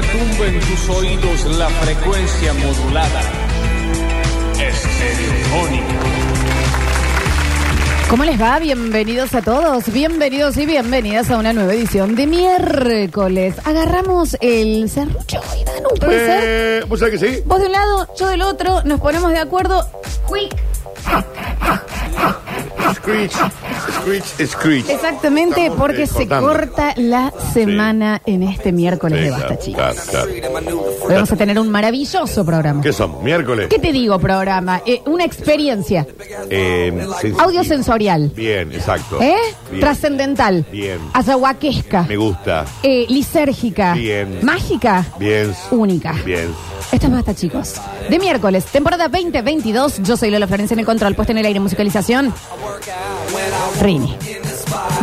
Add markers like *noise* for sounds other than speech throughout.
retumbe en tus oídos la frecuencia modulada. Estereofónica. ¿Cómo les va? Bienvenidos a todos, bienvenidos y bienvenidas a una nueva edición de miércoles. Agarramos el serrucho hoy, Danu, ¿puede ser? Eh, ¿Vos sabés que sí? Vos de un lado, yo del otro, nos ponemos de acuerdo. Quick. Screech, screech, screech. Exactamente, porque se cortando. corta la semana en este miércoles de Basta, chicos. claro, claro. Hoy vamos a tener un maravilloso programa. ¿Qué somos? ¿Miércoles? ¿Qué te digo, programa? Eh, una experiencia. Eh, sensible. Audio sensorial. Bien, exacto. ¿Eh? Bien. Trascendental. Bien. Ayahuaquesca. Me gusta. Eh, lisérgica. Bien. Mágica. Bien. Única. Bien. Esto es basta, chicos. De miércoles, temporada 2022. Yo soy Lola Florencia en el control, puesta en el aire, musicalización. Rini.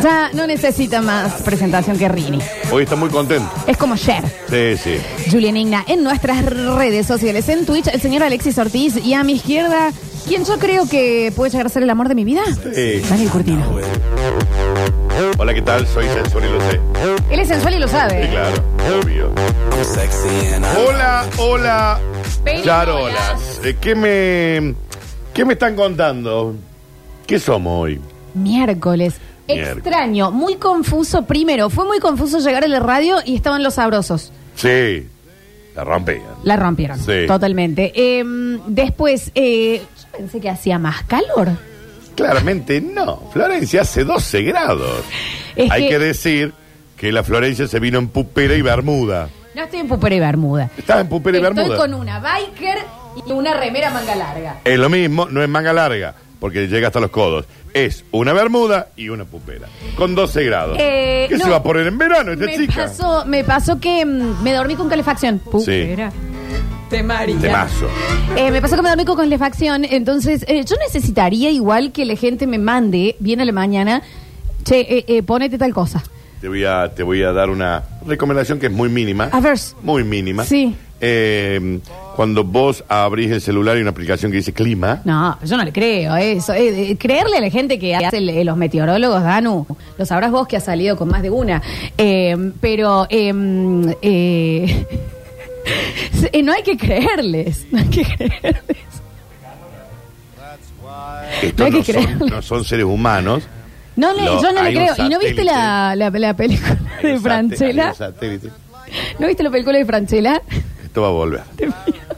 Ya no necesita más presentación que Rini. Hoy está muy contento. Es como Cher. Sí, sí. Julián Igna en nuestras redes sociales, en Twitch, el señor Alexis Ortiz y a mi izquierda, quien yo creo que puede llegar a ser el amor de mi vida, Sí. Daniel Curtino. Hola, ¿qué tal? Soy Sensor y lo sé. Él es sensual y lo Sí, sabe. claro. Obvio. Hola, hola. Películas. Charolas. Eh, ¿Qué me, ¿Qué me están contando? ¿Qué somos hoy? Miércoles. Miércoles. Extraño, muy confuso. Primero, fue muy confuso llegar a la radio y estaban los sabrosos. Sí. La rompían. La rompieron. Sí. Totalmente. Eh, después, eh, yo pensé que hacía más calor. Claramente no. Florencia hace 12 grados. *laughs* Es Hay que- que decir que la Florencia se vino en pupera y bermuda. No estoy en pupera y bermuda. Estaba en pupera y Estoy bermuda. con una biker y una remera manga larga. Es lo mismo, no es manga larga, porque llega hasta los codos. Es una bermuda y una pupera. Con 12 grados. Eh, ¿Qué no. se va a poner en verano esta Me chica? pasó, me pasó que mm, me dormí con calefacción. Pupera. Temaría. Temazo. Eh, me pasó que me dormí con calefacción, entonces eh, yo necesitaría igual que la gente me mande, bien a la mañana, che, eh, eh, ponete tal cosa. Te voy, a, te voy a dar una recomendación que es muy mínima. A ver. Muy mínima. Sí. Eh, cuando vos abrís el celular y una aplicación que dice clima, No, yo no le creo eso. Eh, eh, creerle a la gente que hace el- eh, los meteorólogos, Danu, lo sabrás vos que ha salido con más de una. Eh, pero eh, eh, eh, no hay que creerles. No hay que creerles. estos No hay no, que son, creerle. no son seres humanos. No, Lo- yo no le hay un creo. ¿Y no viste la, la, la película Hay de un sate- hay Franchella? un satélite. ¿No viste la película de Franchella? Esto va a volver.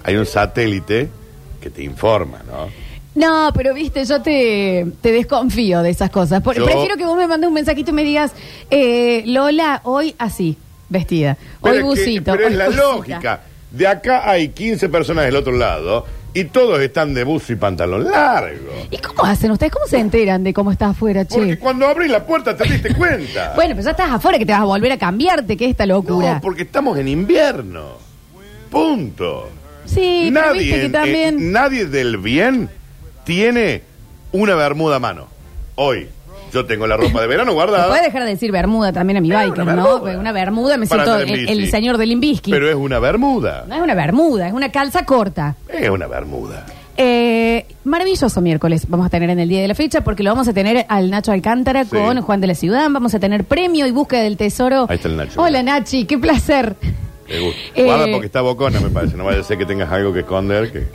Hay un satélite que te informa, ¿no? No, pero viste, yo te, te desconfío de esas cosas. Por- Yo- Prefiero que vos me mandes un mensajito y me digas, eh, Lola, hoy así, vestida. Hoy es que- busito. pero hoy es la lógica. De acá hay 15 personas del otro lado y todos están de buzo y pantalón largo. ¿Y cómo hacen ustedes? ¿Cómo se enteran de cómo está afuera, che? Porque cuando abrís la puerta te diste cuenta. *laughs* Bueno, pero ya estás afuera que te vas a volver a cambiarte, que esta locura. no, porque estamos en invierno. Punto. sí, pero nadie, viste que en- también... eh, nadie del bien tiene una bermuda a mano. Hoy, yo tengo la ropa de verano *laughs* guardada. Puede dejar de decir bermuda también a mi biker, una ¿no? bermuda. Una bermuda me Para siento andar en el, bici. el señor del Limbisky. Pero es una bermuda. No es una bermuda, es una calza corta. Es una bermuda. Eh, maravilloso miércoles vamos a tener en el día de la fecha porque lo vamos a tener al Nacho Alcántara Sí. con Juan de la Ciudad. Vamos a tener premio y búsqueda del tesoro. Ahí está el Nacho. Hola Nachi, qué placer. Me gusta. Eh, Guarda porque está bocona, me parece. No vaya a ser que tengas algo que esconder. Que...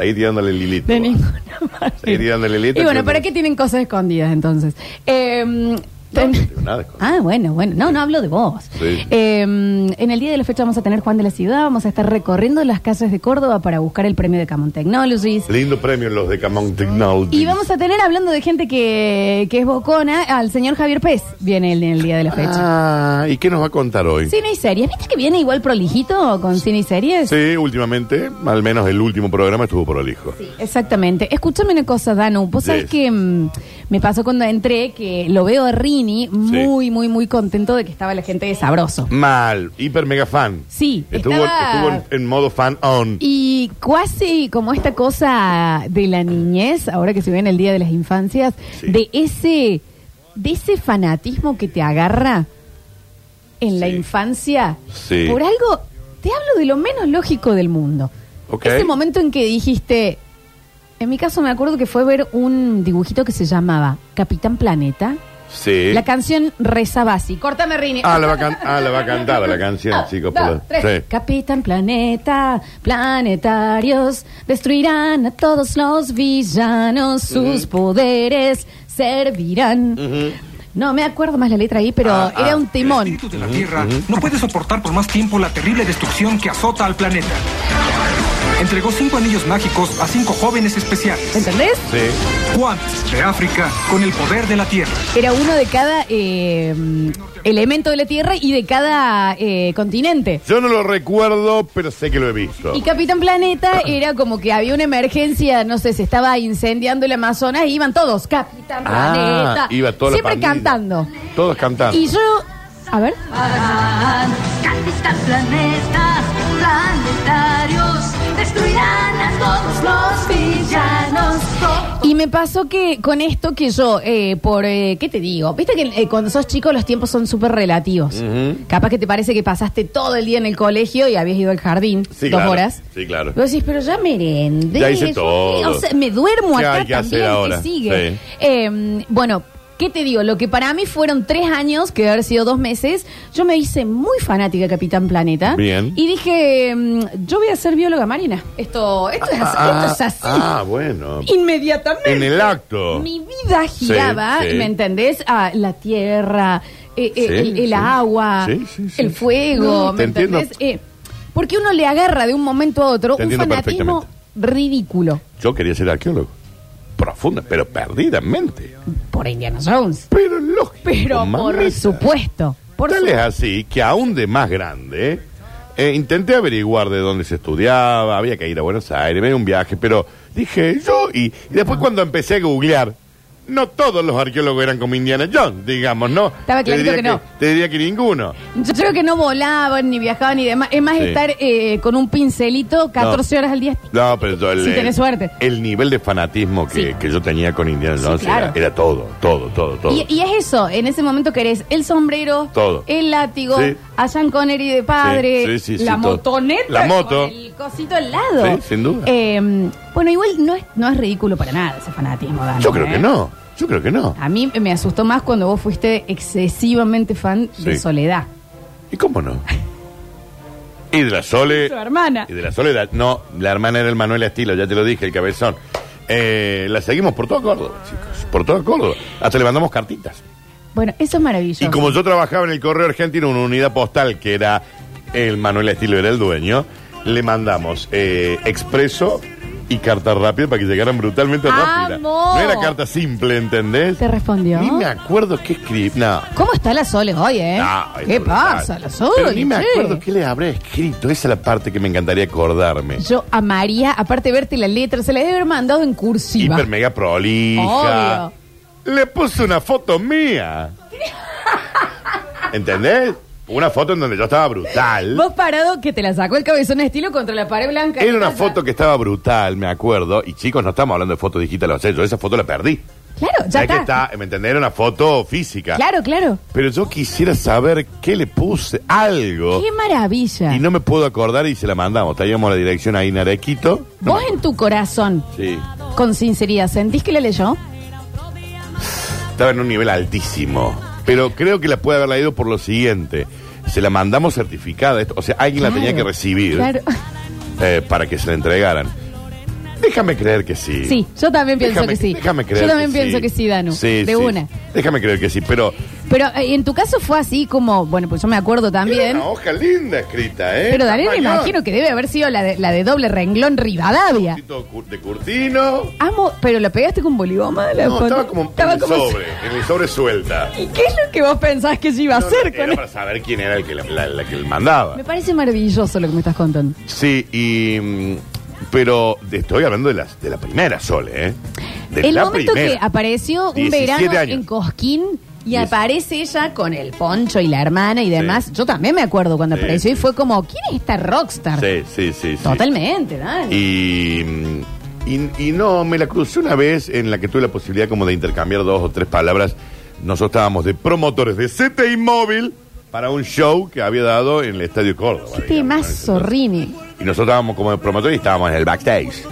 Ahí tirándole el hilito. De ninguna Ahí tirándole el hilito. Y bueno, ¿para qué tienen cosas escondidas entonces? Eh, No, ten- no tengo nada *laughs* escondido. Ah, bueno, bueno. No, no hablo de vos. Sí. Eh, en el día de la fecha vamos a tener Juan de la Ciudad, vamos a estar recorriendo las calles de Córdoba para buscar el premio de Camon Technologies. Lindo premio los de Camon Technology. Y vamos a tener, hablando de gente que, que es bocona, al señor Javier Pez. Viene en el día de la fecha. Ah, ¿y qué nos va a contar hoy? Cine y series. ¿Viste que viene igual prolijito con cine y series? Sí, últimamente, al menos el último programa estuvo prolijo. Exactamente. Escúchame una cosa, Danu. Vos sabés Yes. que mm, me pasó cuando entré que lo veo a Rini muy, muy, muy contento de que estaba la gente de Sabroso. Mal, hiper mega fan. Sí, Estuvo, estaba- estuvo en, en modo fan on. Y casi como esta cosa de la niñez, ahora que se ve en el Día de las Infancias, Sí. de ese de ese fanatismo que te agarra en la Sí. infancia Sí. por algo, te hablo de lo menos lógico del mundo. Ok. Ese momento en que dijiste, en mi caso me acuerdo que fue ver un dibujito que se llamaba Capitán Planeta Sí. La canción rezaba así. Córtame, Rini. Ah, la va a, can- ah, la va a cantar la canción, Ah, *laughs* chicos. dos, por lo- tres. Sí. Capitán Planeta, planetarios, destruirán a todos los villanos, sus poderes servirán. No me acuerdo más la letra ahí, pero Ah, era ah. un El timón. espíritu de la Tierra no puede soportar por más tiempo la terrible destrucción que azota al planeta. Entregó cinco anillos mágicos a cinco jóvenes especiales. ¿Entendés? Sí. Juan, de África, con el poder de la Tierra. Era uno de cada eh, elemento de la Tierra y de cada eh, continente. Yo no lo recuerdo, pero sé que lo he visto. Y Capitán Planeta *coughs* era como que había una emergencia, no sé, se estaba incendiando el Amazonas y iban todos, Capitán Planeta. Ah, iba toda la Siempre pandilla. cantando. Todos cantando. Y yo, a ver. Capitán Planeta, planetarios, destruirán a todos los villanos. Y me pasó que con esto que yo, eh, por, eh, ¿qué te digo? Viste que eh, cuando sos chico los tiempos son súper relativos. Capaz que te parece que pasaste todo el día en el colegio y habías ido al jardín Sí, dos claro. horas. Sí, claro. Vos decís, pero ya merendé. Ya hice yo- todo. O sea, me duermo ¿Qué acá hay que hacer también, ahora? que sigue. Sí. Eh, bueno, ¿qué te digo? Lo que para mí fueron tres años, que debe haber sido dos meses, yo me hice muy fanática de Capitán Planeta. Bien. Y dije, mm, yo voy a ser bióloga marina. Esto, esto, es, así, esto es así. ah, bueno. Inmediatamente. En el acto. Mi vida giraba, Sí, sí. ¿me entendés? A la tierra, eh, eh, Sí, el, el sí. agua, Sí, sí, sí. el fuego, No, ¿me te entiendo. entendés? Eh, porque uno le agarra de un momento a otro Te un entiendo fanatismo ridículo Yo quería ser arqueólogo. Profunda, pero perdidamente. por Indiana Jones. Pero lógico. Pero por mamita. supuesto. Por Tal es así que aún de más grande, eh, intenté averiguar de dónde se estudiaba, había que ir a Buenos Aires, me dio un viaje, pero dije yo, y, y después cuando empecé a googlear, no todos los arqueólogos eran como Indiana Jones, digamos, ¿no? Estaba Te clarito diría que no. Te diría que ninguno. Yo creo que no volaban, ni viajaban, ni demás. Es más, Sí. estar eh, con un pincelito 14 horas al día. No, pero yo, *laughs* el, Si tenés suerte. el nivel de fanatismo que, Sí. que yo tenía con Indiana Jones claro. era, era todo, todo, todo, todo. Y, y es eso, en ese momento querés el sombrero, Todo. el látigo, Sí. a Sean Connery de padre, Sí, sí, sí, la sí, todo. motoneta, La moto. con el cosito al lado. Sí, sin duda. Eh, bueno, igual no es, no es ridículo para nada ese fanatismo, Dani, yo creo ¿eh? que no, yo creo que no. A mí me asustó más cuando vos fuiste excesivamente fan de Sí. Soledad. ¿Y cómo no? Y de la Sole. *laughs* Su hermana. Y de la Soledad. No, la hermana era el Manuel Estilo, ya te lo dije, el cabezón. Eh, la seguimos por todo Córdoba, chicos. Por todo Córdoba. Hasta le mandamos cartitas. Bueno, eso es maravilloso. Y como yo trabajaba en el Correo Argentino, una unidad postal que era el Manuel Estilo, era el dueño, le mandamos eh, expreso y carta rápida para que llegaran brutalmente rápida. ¡Amo! No era carta simple, ¿entendés? ¿Te respondió? Ni me acuerdo qué escribí. No. ¿Cómo está la Sole hoy, eh? No, es ¿Qué brutal. pasa, la Sole? Pero ni me che? acuerdo qué le habré escrito. Esa es la parte que me encantaría acordarme. Yo amaría, aparte de verte la letra, se la debe haber mandado en cursiva. Hiper mega prolija. Le puse una foto mía. *laughs* ¿Entendés? Una foto en donde yo estaba brutal. Vos parado que te la sacó el cabezón estilo contra la pared blanca. Era una foto que estaba brutal, me acuerdo. Y chicos, no estamos hablando de fotos digitales. O sea, yo esa foto la perdí. Claro, ya Es que está. está, ¿me entendés? Era una foto física. Claro, claro. Pero yo quisiera saber qué le puse. Algo. Qué maravilla. Y no me puedo acordar y se la mandamos. Traíamos la dirección ahí en Arequito. No Vos me- en tu corazón, Sí. con sinceridad, ¿sentís que la leyó? Estaba en un nivel altísimo. Pero creo que la puede haber leído por lo siguiente. Se la mandamos certificada. esto- O sea, alguien la tenía que recibir Claro. eh, para que se la entregaran. Déjame creer que sí. Sí, yo también pienso Déjame- que sí. Déjame creer Yo también pienso que sí, Danu. Sí, de sí. una. Déjame creer que sí, pero... Pero eh, en tu caso fue así como, bueno, pues yo me acuerdo Era también. una hoja linda escrita, ¿eh? Pero Daniel me Tamañón. imagino que debe haber sido la de, la de doble renglón Rivadavia. Poquito cu- de Curtino. Amo, pero la pegaste con boliboma. la No, foto? estaba como Estaba en el como- sobre, *laughs* en el sobre suelta. ¿Y qué es lo que vos pensás que yo iba a No, hacer era con él? para saber quién era el que la, la- la que le mandaba. Me parece maravilloso lo que me estás contando. Sí, y... mm, Pero estoy hablando de, las, de la primera Sole, ¿eh? De el la momento primera. que apareció un 17 verano años. en Cosquín y Diez- aparece ella con el poncho y la hermana y demás. Sí. Yo también me acuerdo cuando Sí, apareció y sí. fue como, ¿quién es esta rockstar? Sí, sí, sí. sí. Totalmente, Dani. Y, y, y no, me la crucé una vez en la que tuve la posibilidad como de intercambiar dos o tres palabras. Nosotros estábamos de promotores de CT Inmóvil para un show que había dado en el Estadio Córdoba. Qué más zorrini. Y nosotros estábamos como promotores y estábamos en el backstage.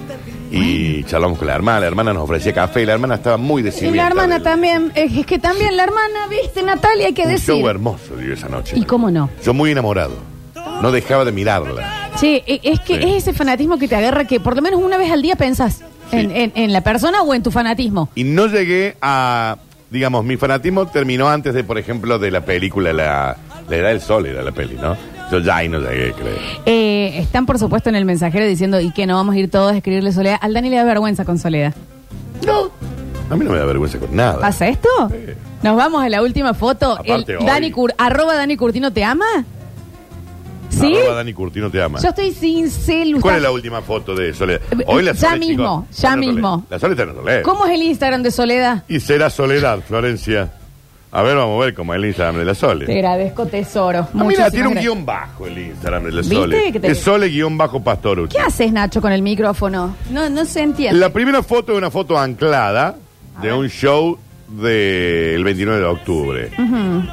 Y charlamos con la hermana, la hermana nos ofrecía café, la hermana estaba muy Y decidida. la hermana también, es es que también la hermana, viste, Natalia, hay que Un decir. show hermoso dio esa noche. ¿Y cómo no? Yo muy enamorado. No dejaba de mirarla. Che, e- es que Sí. es ese fanatismo que te agarra que por lo menos una vez al día pensás en, en- en la persona o en tu fanatismo. Y no llegué a, digamos, mi fanatismo terminó antes de, por ejemplo, de la película La, la Edad del Sol, era la peli, ¿no? Yo ya ahí no llegué, creo. Eh, están, por supuesto, en el mensajero diciendo, ¿y que no vamos a ir todos a escribirle Soledad? Al Dani le da vergüenza con Soledad. No, a mí no me da vergüenza con nada. ¿Pasa esto? Sí. Nos vamos a la última foto. Aparte El hoy. Dani Cur- arroba Dani Curtino, ¿te ama? ¿Sí? Arroba Dani Curtino te ama. Yo estoy sin celu. ¿Cuál es la última foto de Soledad? Eh, Hoy la ya Sole, mismo, chicos, ya está en Soledad. mismo. La Sole está en Soledad. ¿Cómo es el Instagram de Soledad? Y será Soledad, Florencia. A ver, vamos a ver cómo es el Instagram de la Sole. Te agradezco, tesoro. Ah, mira, tiene un gracias. guion bajo el Instagram de la ¿Viste Sole. que te- Es Sole guion bajo Pastorucci. ¿Qué haces, Nacho, con el micrófono? No, no se entiende. La primera foto es una foto anclada de un show del 29 de octubre.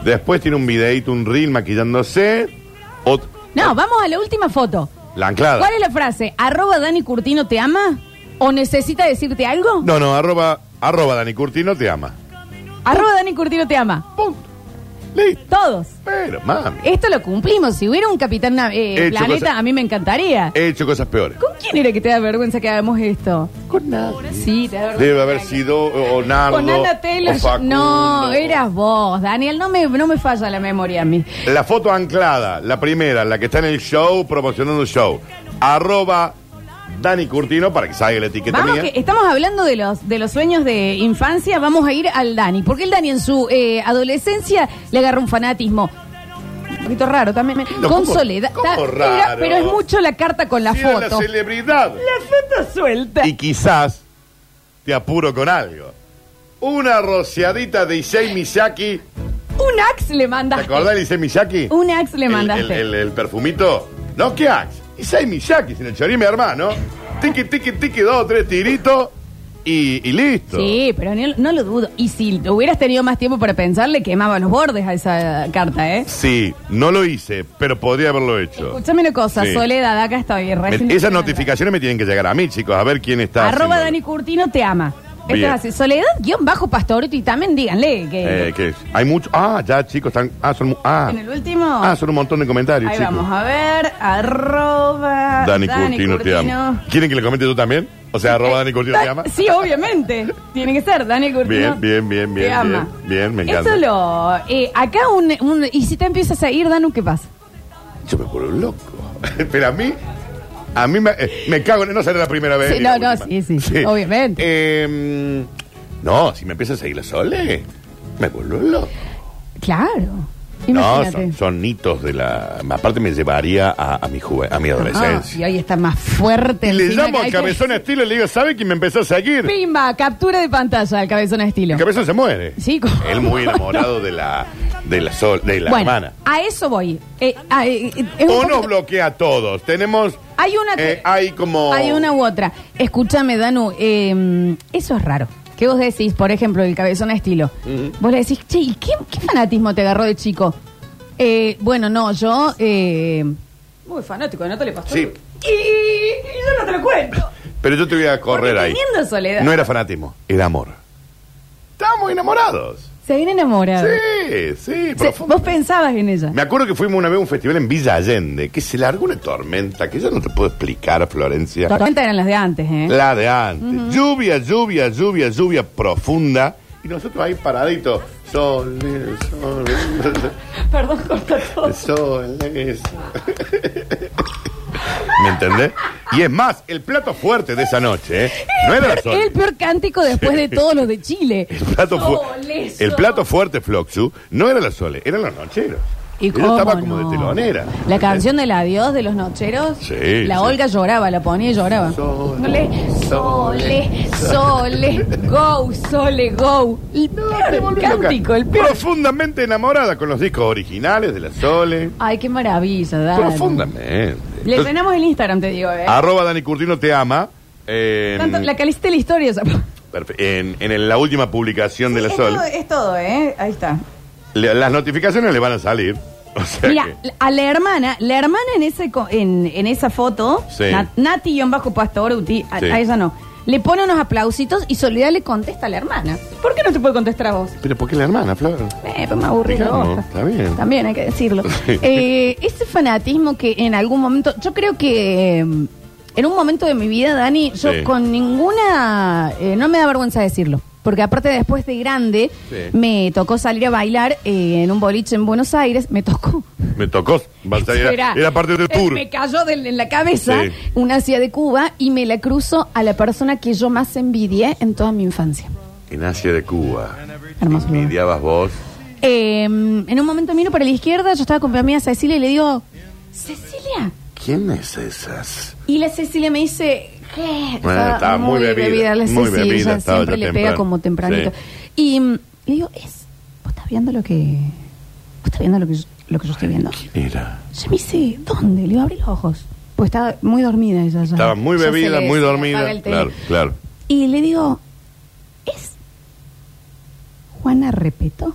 Después tiene un videito, un reel maquillándose. Ot- No, vamos a la última foto. la anclada. ¿Cuál es la frase? ¿Arroba Dani Curtino te ama? ¿O necesita decirte algo? No, no, arroba, arroba Dani Curtino te ama. Arroba Dani Curtino te ama. Punto. Listo. Todos. Pero, mami. Esto lo cumplimos. Si hubiera un Capitán eh, hecho Planeta, cosas- a mí me encantaría. He hecho cosas peores. ¿Con quién era que te da vergüenza que hagamos esto? Con nada. Sí, te da vergüenza. Debe haber sido o Nardo. Con Ana Taylor. o Facundo. No, eras vos, Daniel. No me, no me falla la memoria a mí. La foto anclada, la primera, la que está en el show, promocionando el show. Arroba Dani Curtino para que salga la etiqueta Vamos, mía. que estamos hablando de los, de los sueños de infancia. Vamos a ir al Dani. Porque el Dani en su eh, adolescencia le agarra un fanatismo. Un poquito raro también. No, con ¿cómo- soledad. cómo raro? pero es mucho la carta con la era foto. la celebridad. La foto suelta. Y quizás te apuro con algo. Una rociadita de Issei Miyake. Un axe le ¿Te mandaste. acordás de Issei? Un axe le El- mandaste. El, el- el perfumito. No, ¿qué axe? Issei Miyake, sin el chorí, mi hermano. Tiqui, tiqui, tiqui, dos, tres tiritos y, y listo. Sí, pero no, no lo dudo. Y si hubieras tenido más tiempo para pensar, le quemaba los bordes a esa carta, ¿eh? Sí, no lo hice, pero podría haberlo hecho. Escúchame una cosa, Sí. Soledad, acá estoy. Me- recién- esas notificaciones me tienen que llegar a mí, chicos, a ver quién está. Arroba haciendo- Dani Curtino te ama. Esto Bien. es así. Soledad, guion bajo pastorito y también díganle que Eh, ¿qué es? Hay mucho. Ah, ya, chicos, están. Ah, son. mu- Ah, en el último. ah, son un montón de comentarios, Ahí chicos. vamos a ver. Arroba Dani, Curtino, te ama. ¿Quieren que le comente tú también? O sea, arroba Dani Curtino Da- te ama. Sí, obviamente. Tiene que ser, Dani Curtino. Bien, bien, bien, bien, Te ama. bien, bien, me encanta. Esto lo. eh, acá un, un- Y si te empiezas a ir, Danu, ¿qué pasa? Yo me vuelvo loco. *laughs* Pero a mí. A mí me, eh, me cago en. No será la primera vez. Sí, ni la no, no, última. sí, sí, obviamente. Eh, no, si me empieza a seguir la Sole, me vuelvo loco. Claro. No, Imagínate. son, son hitos de la. Aparte, me llevaría a, a mi juve, a mi Ah, y adolescencia. ahí está más fuerte. y le encima llamo que al hay que- cabezón estilo y le digo, ¿sabe quién me empezó a seguir? Pimba, captura de pantalla al cabezón estilo. El cabezón se muere. Sí, como- *laughs* Él muy enamorado de la, de la, sol, de la bueno, hermana. a eso voy. Eh, ah, eh, eh, es un O nos poquito- bloquea a todos. Tenemos. Hay una que- eh, hay como. Hay una u otra. Escúchame, Danu, eh, eso es raro. ¿Qué vos decís, por ejemplo, el cabezón a estilo? Vos le decís, che, ¿y qué, qué fanatismo te agarró de chico? Eh, bueno, no, yo... Eh, muy fanático de Natalia Pastor. Sí. Y, y yo no te lo cuento. *laughs* Pero yo te voy a correr Porque ahí. teniendo soledad. No era fanatismo, era amor. Estábamos enamorados. Se viene enamorado. Sí, sí, profundo. vos pensabas en ella. Me acuerdo que fuimos una vez a un festival en Villa Allende, que se largó una tormenta que yo no te puedo explicar, Florencia. Tormenta eran las de antes, ¿eh? La de antes. Lluvia, lluvia, lluvia, lluvia profunda. Y nosotros ahí paraditos. Sol, sol, *laughs* Perdón, corta todo. sol. *laughs* ¿Me entendés? Y es más, el plato fuerte de esa noche, ¿eh? No era la. El peor cántico después de todos los de Chile. El plato, fu- el plato fuerte, Floxu, no era la Sole, eran los nocheros. ¿Y Ella cómo estaba como no? de telonera. La canción del adiós de los nocheros. Sí, La sí. Olga lloraba, la ponía y lloraba. Sole, Sole, sole, go, sole, go. El Te peor cántico, el peor. Profundamente enamorada con los discos originales de la Sole. Ay, qué maravilla, Dani. Profundamente. Le tenemos el Instagram, te digo, ¿eh? arroba Dani Curtino te ama. eh, Tanto, la calista de la historia. esa- perfe- en, en la última publicación de la es, todo, es todo, ¿eh? Ahí está. Le- las notificaciones le van a salir. *laughs* O sea Mira, que- a la hermana, la hermana en ese co- en, en esa foto, Sí. Nat- Nati-Bajo Pastor, Uti, a, Sí. a ella no, le pone unos aplausitos y Soledad le contesta a la hermana. ¿Por qué no te puede contestar a vos? Pero ¿por qué la hermana, Flor? Eh, pues me Digamos, boca. está bien. También hay que decirlo. *laughs* Eh, ese fanatismo que en algún momento, yo creo que eh, en un momento de mi vida, Dani, yo Sí. con ninguna, eh, no me da vergüenza decirlo. Porque aparte después de grande, Sí. me tocó salir a bailar eh, en un boliche en Buenos Aires, me tocó. Me tocó. Era, Era- era parte del tour. Me cayó del- en la cabeza Sí. una Asia de Cuba y me la cruzo a la persona que yo más envidié en toda mi infancia. En Asia de Cuba. Hermoso lugar. Envidiabas vos. Eh, en un momento miro para la izquierda, yo estaba con mi amiga Cecilia y le digo, Cecilia. ¿Quién es esas? Y la Cecilia me dice, ¿qué? Bueno, estaba muy bebida, la muy Cecilia, bebida, estaba siempre ya le temprano. pega como tempranito. Y mm, le digo, es, ¿vos estás viendo lo que, vos estás viendo lo que, yo, lo que yo estoy viendo? ¿Quién era? Ella me dice, ¿dónde? Le digo, abrí los ojos. Pues estaba muy dormida ella ya. Estaba muy Ya se bebida, le- muy se le dormida. apaga el tele. Claro, claro. Y le digo, ¿es Juana Repeto?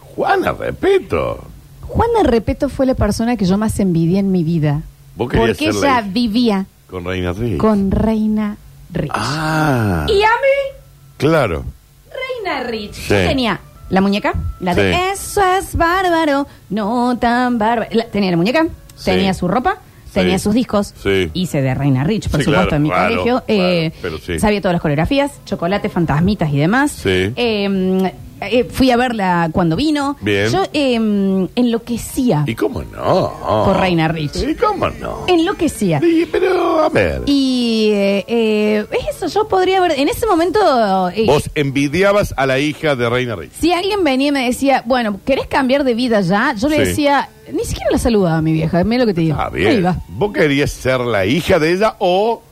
Juana, respeto. Juana Repeto fue la persona que yo más envidié en mi vida. Vos querías Porque ser la ella hija. vivía Con Reina Rich. con Reina Rich. Ah. Y a mí, Claro. Reina Rich. Sí. Yo tenía la muñeca, la de Sí. Eso es bárbaro, no tan bárbaro. La- tenía la muñeca, Sí. tenía su ropa, Sí. tenía sus discos. Sí. Hice de Reina Rich, por Sí, supuesto, claro, en mi claro, colegio. claro, Eh, pero sí. Sabía todas las coreografías, chocolate, fantasmitas y demás. Sí. Eh, eh, fui a verla cuando vino. Bien. Yo eh, enloquecía ¿Y cómo no? por Reina Rich. ¿Y cómo no? Enloquecía. Sí, pero a ver. Y eh, eh, es eso, yo podría haber. En ese momento. eh, Vos envidiabas a la hija de Reina Rich. Si alguien venía y me decía, bueno, ¿querés cambiar de vida ya? Yo le Sí. decía, ni siquiera la saludaba a mi vieja, mira lo que te digo. Ah, Ahí bien. va. ¿Vos querías ser la hija de ella o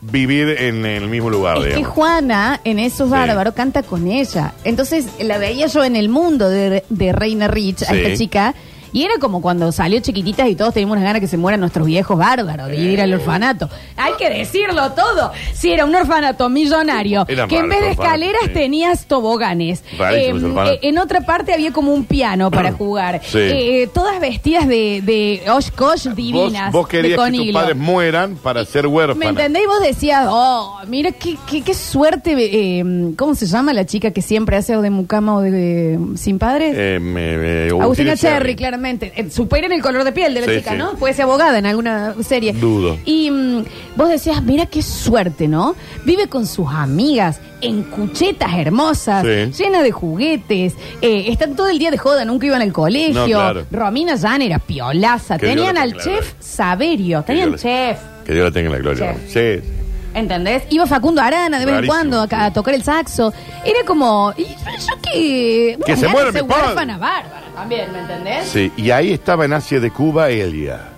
vivir en el mismo lugar, Es que? Juana, en esos Sí. bárbaros, canta con ella. Entonces la veía yo en el mundo de, de Reina Rich, a Sí. esta chica. Y era como cuando salió chiquititas y todos teníamos unas ganas que se mueran nuestros viejos bárbaros de ir al orfanato. Hay que decirlo todo. Si era un orfanato millonario, Eran que en vez de los orfanatos, escaleras sí. tenías toboganes. Rarísimos Em, orfanatos. eh, en otra parte había como un piano para *clears throat* jugar. Sí. Eh, todas vestidas de, de Oshkosh divinas. Vos, de querías que tus padres mueran para ser ¿Me huérfanos. entendéis? Vos decías, oh, mira qué, qué, qué suerte. eh, ¿Cómo se llama la chica que siempre hace o de mucama o de, de- sin padres? Eh, me- me- Agustina Agustina Cherry, claramente. Eh, superen el color de piel de la Sí, chica, sí. ¿no? Puede ser abogada en alguna serie. Dudo. Y mm, vos decías, mira qué suerte, ¿no? Vive con sus amigas, en cuchetas hermosas, Sí. llena de juguetes. eh, están todo el día de joda, nunca iban al colegio. No, claro. Romina Yan era piolaza. Que Dios Tenían la al tenga, chef la Saberio. Que Tenían Dios la- chef. Que Dios la tenga en la gloria. Chef. Sí. ¿Entendés? Iba Facundo Arana de vez en Rarísimo, cuando a, sí. a tocar el saxo. Era como. Y yo que. Que se muera mi padre. huérfana bárbara también, ¿me entendés? Sí, y ahí estaba en Asia de Cuba Elia.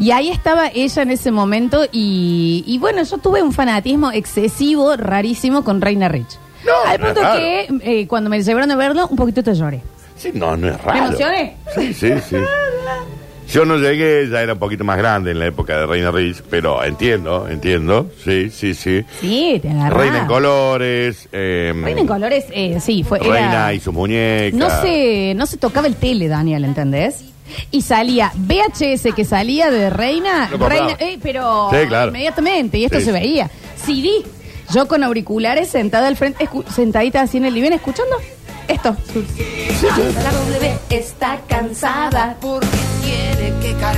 Y ahí estaba ella en ese momento. Y, y bueno, yo tuve un fanatismo excesivo, rarísimo con Reina Rich. No, Al no es punto raro. que eh, cuando me llevaron a verlo, un poquito te lloré. Sí, no, no es raro. emocioné? Sí, sí, sí. *laughs* Yo no llegué, ya era un poquito más grande en la época de Reina Rich, pero entiendo, entiendo. Sí, sí, sí. Sí, te. Reina en colores. eh, Reina en colores, eh, sí, fue. era- Reina y su muñeca. No se, no se tocaba el tele, Daniel, ¿entendés? Y salía VHS que salía de Reina. Reina, eh, pero Sí, claro. inmediatamente, y esto Sí, se sí. veía. CD, yo con auriculares sentada al frente, escu- sentadita así en el living, escuchando esto. La W está cansada porque.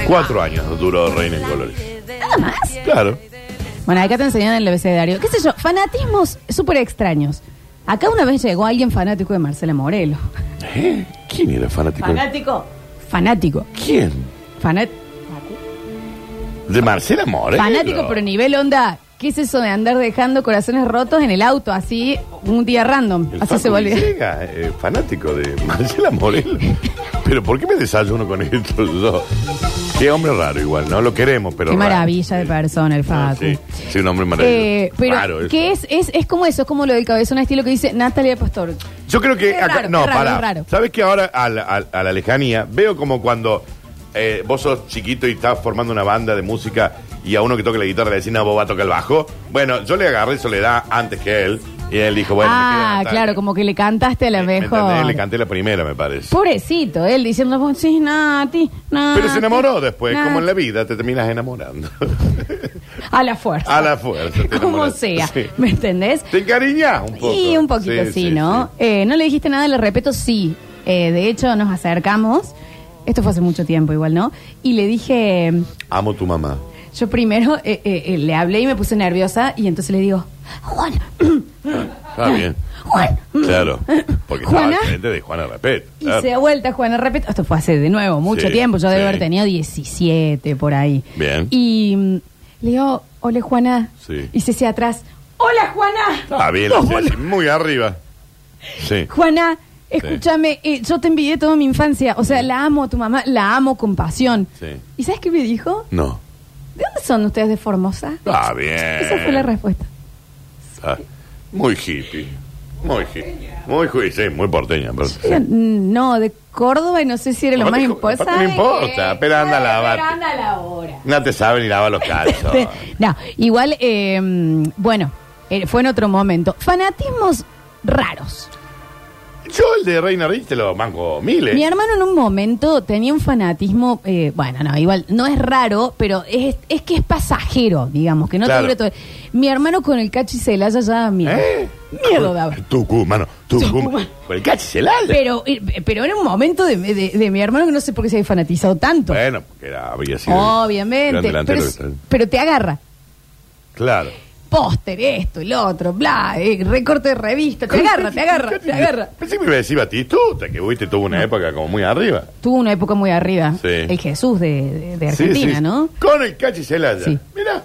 Cuatro años duró Reina en colores. Nada más. Claro. Bueno, acá te enseñan en el abecedario. ¿Qué sé yo? Fanatismos súper extraños. Acá una vez llegó alguien fanático de Marcela Morelo. ¿Eh? ¿Quién era fanático? Fanático. Fanático. ¿Quién? Fanat- De Marcela Moreno. Fanático, pero nivel onda. ¿Qué es eso de andar dejando corazones rotos en el auto así un día random? El así Facu se volvió. Eh, fanático de *laughs* Marcela Morelo. Pero ¿por qué me desayuno con esto yo? Qué hombre raro igual, ¿no? Lo queremos, pero Qué raro. maravilla de persona el Facu. sí, sí, un hombre maravilloso. Eh, pero Raro eso. que es, es, es como eso, es como lo del cabezón estilo que dice Natalia Pastor. Yo creo que Es acá, raro, no, es raro. ¿Sabes que ahora a la, a- a la lejanía veo como cuando eh, vos sos chiquito y estás formando una banda de música y a uno que toca la guitarra le decís, no, vos vas a tocar el bajo? Bueno, yo le agarré soledad antes que él Y él dijo, bueno, ah, claro, como que le cantaste a la mejor. Le canté la primera, me parece. Pobrecito, él diciendo, "Vos sí, Nati, Nati. Pero se enamoró después, Nati". como en la vida, te terminas enamorando. *laughs* A la fuerza. A la fuerza. *laughs* Como sea, Sí. ¿me entendés? Te encariñas un poco. Sí, un poquito sí, ¿no? Eh, no le dijiste nada, le repito, sí. Eh, de hecho, nos acercamos. Esto fue hace mucho tiempo igual, ¿no? Y le dije, Amo tu mamá. Yo primero eh, eh, eh, le hablé y me puse nerviosa y entonces le digo, Juan, Está bien. Juan. Claro. Porque estaba Juana. al frente de Juana Repet. Y claro. se da vuelta Juana, repito, esto fue hace de nuevo mucho Sí, tiempo, yo debo sí. haber tenido 17 por ahí. Bien. Y mm, le digo, hola Juana. Sí. Y se hacia atrás, hola Juana. Está bien, hola. muy arriba. Sí. Juana, escúchame, eh, yo te envidié toda mi infancia, o sea, la amo a tu mamá, la amo con pasión. Sí. ¿Y sabes qué me dijo? No. ¿De dónde son ustedes de Formosa? Está bien. Esa fue la respuesta. Ah, muy hippie. Muy hippie. Muy hippie, sí, muy porteña. pero- No, de Córdoba y no sé si era lo No más te- importante. no importa, pero anda a lavarte. Pero anda la hora. No te sabe ni lavar los calzos. *laughs* No, igual, eh, bueno, eh, fue en otro momento. Fanatismos raros. Yo el de Reina Rich te lo manco miles. Mi hermano en un momento tenía un fanatismo, eh, bueno, no, igual, no es raro, pero es, es que es pasajero, digamos, que no Claro. te dure todo. Mi hermano con el cachi Celaya ya miedo. ¿Eh? Miedo daba. Tucumán, mano, Tucumán. Tucumán. Con el cachicelal. Pero, eh, pero era un momento de, de- de mi hermano que no sé por qué se había fanatizado tanto. Bueno, porque era, había sido. Obviamente. gran delantero Pero, que pero te agarra. Claro. Póster, esto, el otro, bla, eh, recorte de revista, te agarra, te agarra, te agarra. Pensé que me iba a decir Batistuta, que viste tuvo una época como muy arriba. Tuvo una época muy arriba. Sí. El Jesús de, de- de Argentina, sí. ¿no? Con el cachicelal. Sí. Mira.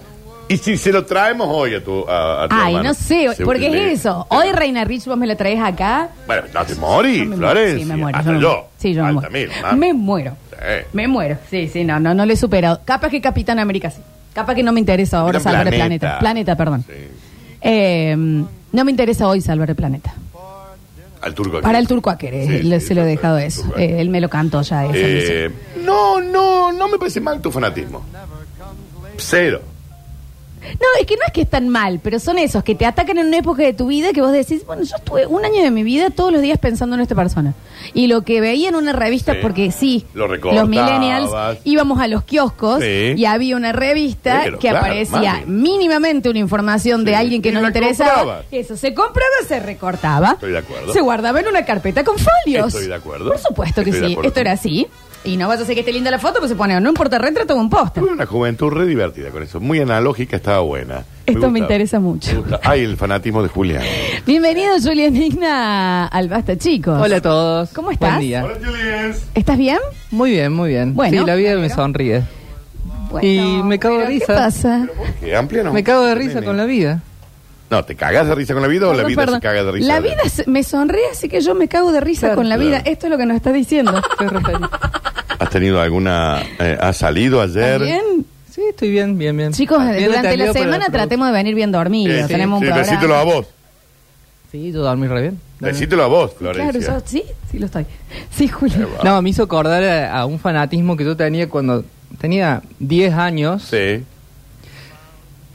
Y si se lo traemos hoy a tu, a, a tu Ay, hermano? no sé, Se- porque es eso. Hoy Reina Rich vos me la traes acá. Bueno, no te morí, Yo me muero. Florencia. Sí, me muero. Hasta me yo. muero. Sí, yo me muero. Altamira. Me muero. Sí. Me muero. Sí, sí, no, no, no lo he superado. Capaz que Capitán América sí. Capaz que no me interesa ahora salvar el Planeta. planeta. Planeta, perdón. Sí. Eh, no me interesa hoy salvar el planeta. Al turco. Para el turco Aquer, eh, Sí, le- sí, se lo he dejado el eso. turco Eh, él me lo cantó ya. Eso, Eh, no, no, no me parece mal tu fanatismo. Cero. No, es que no es que están mal, pero son esos que te atacan en una época de tu vida que vos decís, bueno, yo estuve un año de mi vida todos los días pensando en esta persona. Y lo que veía en una revista, Sí. porque sí, Lo recortabas. los millennials íbamos a los kioscos Sí. y había una revista Pero, que claro, aparecía mami. mínimamente una información de Sí. alguien que Y nos la interesaba. comprabas. Eso se compraba, se recortaba. Estoy de acuerdo. Se guardaba en una carpeta con folios. Estoy de acuerdo. Por supuesto que Estoy de sí. acuerdo. Esto era así. Y no vas a hacer que esté linda la foto, pues se pone, no importa retrato, un póster. Tuve una juventud re divertida con eso. Muy analógica, estaba buena. Esto me interesa mucho. Me. Ay, el fanatismo de Julián. Bienvenido, Julián Igna, al Basta, chicos. Hola a todos. ¿Cómo estás? Buen día. Hola, Julián. ¿Estás bien? Muy bien, muy bien. Bueno, sí, la vida me sonríe. Bueno, Y me cago de risa. ¿Qué pasa? Qué amplia, ¿no? Me cago de risa Nene. con la vida. No, ¿te cagas de risa con la vida o la vida perdón. se caga de risa? La vida se- me sonríe, así que yo me cago de risa Claro, con la claro. vida. Esto es lo que nos está diciendo. *laughs* ¿Has tenido alguna... eh, ¿Has salido ayer? ¿Bien? Sí, estoy bien, bien, bien. Chicos, Bien durante la semana tratemos de venir bien dormidos. Sí, Tenemos sí, un programa. Decítelo a vos. Sí, yo dormí re bien. Decítelo a vos, Claro, Florencia. yo sí, sí lo estoy. *laughs* Sí, Julio. No, me hizo acordar a, a un fanatismo que yo tenía cuando tenía 10 años. Sí.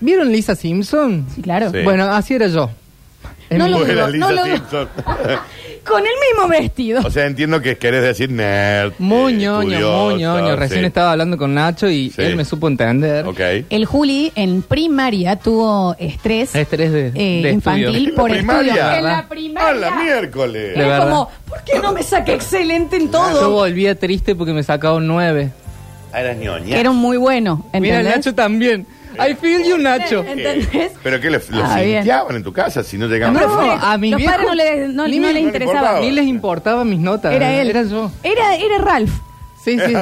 ¿Vieron Lisa Simpson? Sí, claro. Sí. Bueno, así era yo. No lo dudo, Lisa no lo dudo. Simpson. *laughs* Con el mismo vestido. o sea, entiendo que querés decir nerd. Muy eh, ñoño, estudiosa, muy ñoño. Recién sí. estaba hablando con Nacho y Sí. él me supo entender. Ok. El Juli en primaria tuvo estrés, Estrés de, eh, de infantil estudio. ¿En la por primaria? estudio. En la ¡A primaria. la miércoles! Era verdad. como, ¿por qué no me saqué excelente en Yo todo? volvía triste porque me sacaba un 9. Ah, eras ñoña. Era un muy bueno, Mira. Nacho también. I feel you, Nacho. ¿Pero qué? ¿Le, le Ah, bien. en tu casa si no llegaban? No, No, a mis los viejos padres no le, no, ni no me- le no le interesaba. importaba. Ni les importaban mis notas. Era él. Era yo. Era, era Ralph. Sí, *laughs* sí.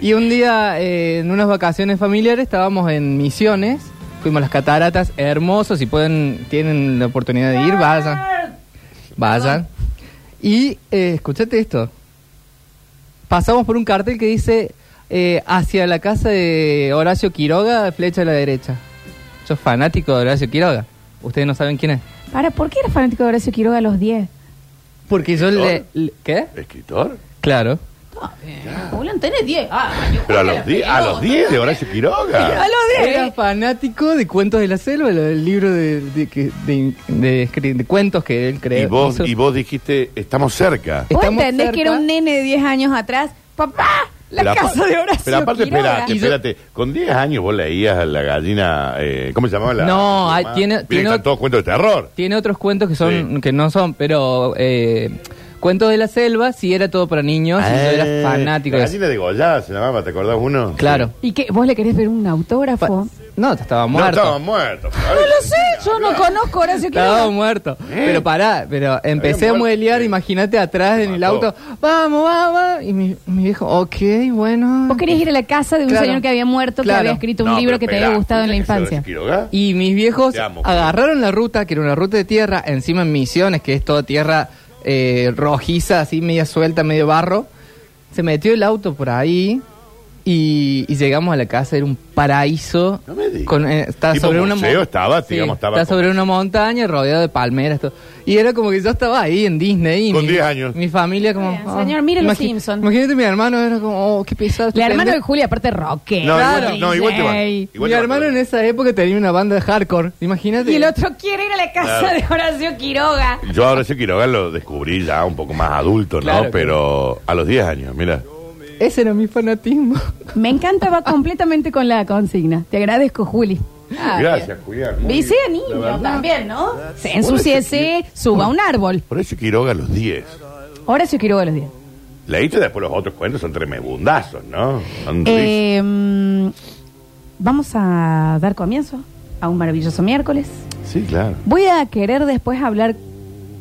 Y un día, eh, en unas vacaciones familiares, estábamos en Misiones. Fuimos a las cataratas, hermosos. Si pueden, tienen la oportunidad de ir, vayan. Vayan. Y, eh, escúchate esto. Pasamos por un cartel que dice, eh, hacia la casa de Horacio Quiroga, flecha a la derecha. Yo fanático de Horacio Quiroga. Ustedes no saben quién es. Para, ¿por qué eras fanático de Horacio Quiroga a los 10? Porque yo le, ¿Qué? ¿Escritor? Claro. Julián, tenés 10. Ah. Pero a los 10 a los no, 10 de Horacio *laughs* A Quiroga. los 10. Era fanático de Cuentos de la Selva, lo del libro de, de, que- de- de escri- de cuentos que él creó. Y vos, hizo. y vos dijiste, estamos cerca. ¿Vos Estamos entendés que era un nene de 10 años atrás? Papá, la Pero casa apa- de Horacio Pero aparte, Quiroga. espérate, Y yo- espérate. Con 10 años vos leías a la gallina. Eh, ¿Cómo se llamaba la.? No, tiene- tiene están ot- todos cuentos de terror. Tiene otros cuentos que son Sí. que no son, pero eh, Cuentos de la Selva sí era todo para niños y yo era fanático La de eso. gallina de Goya se llamaba, ¿te acordás uno? Claro. ¿Y qué? ¿Vos le querés ver un autógrafo? No, estaba No, muerto. estaba muerto. No lo sé, yo no conozco a Horacio Estaba Quiroga. muerto. ¿Eh? Pero pará, pero empecé a muelear, imagínate atrás en el auto. Vamos, vamos. Y mi, mi viejo, ok, bueno. Vos querías ir a la casa de un Claro. señor que había muerto, que había escrito un No, libro que te había gustado en la ¿tenés que ser infancia. Quiroga? Y mis viejos amo, agarraron la ruta, que era una ruta de tierra, encima en Misiones, que es toda tierra eh, rojiza, así media suelta, medio barro. Se metió el auto por ahí y, y llegamos a la casa, era un paraíso. No me digas. Con, eh, estaba Tipo sobre una museo estaba, digamos, estaba está sobre una montaña rodeado de palmeras. todo. Y era como que yo estaba ahí en Disney. y Con mi- 10 años. Mi familia como... Bien, señor, mire los Simpson. Imagínate mi hermano, era como, oh, qué pesado. este La hermana de. Julia, aparte roque. No, Claro. igual, no, igual te va. DJ. Igual mi te hermano en esa época tenía una banda de hardcore. Imagínate. Y el otro quiere ir a la casa Claro. de Horacio Quiroga. Yo ahora sí Quiroga lo descubrí ya un poco más adulto, ¿no? Claro, pero a los 10 años, mira. Ese era mi fanatismo. *laughs* Me encanta, va completamente con la consigna. Te agradezco, Juli. Ah, Gracias, Julián. La niño también, ¿no? Se ensuciese, suba a un árbol. Por eso Quiroga a los 10. Horacio Quiroga a los 10. Leíste después los otros cuentos, son tremebundazos, ¿no? Son Eh, mm, vamos a dar comienzo a un maravilloso miércoles. Sí, claro. Voy a querer después hablar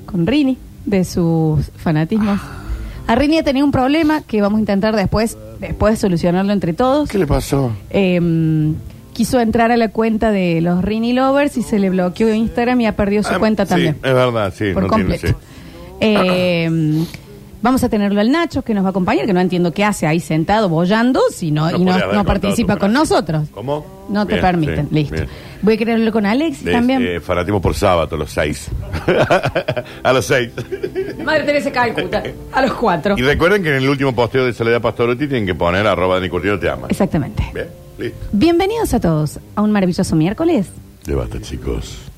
con Rini de sus fanatismos. A Rini ha tenido un problema que vamos a intentar después, después solucionarlo entre todos. ¿Qué le pasó? Eh, quiso entrar a la cuenta de los Rini Lovers y se le bloqueó Instagram y ha perdido su Ah, cuenta sí, también. es verdad, sí. por no tiene- completo. sí. Eh, vamos a tenerlo al Nacho que nos va a acompañar, que no entiendo qué hace ahí sentado bollando si no, No y no, podía haber no contado participa tu con frase. nosotros. ¿Cómo? No te Bien, permiten, sí, listo. bien. Voy a querer hablar con Alex De- también. eh, fanatismo por sábado, los 6. a los 6. Madre Teresa Calcuta, a los cuatro. y recuerden que en el último posteo de Soledad Pastoruti tienen que poner arroba Curtino te ama. Exactamente. Bien, listo. Bienvenidos a todos a un maravilloso miércoles. De basta, chicos.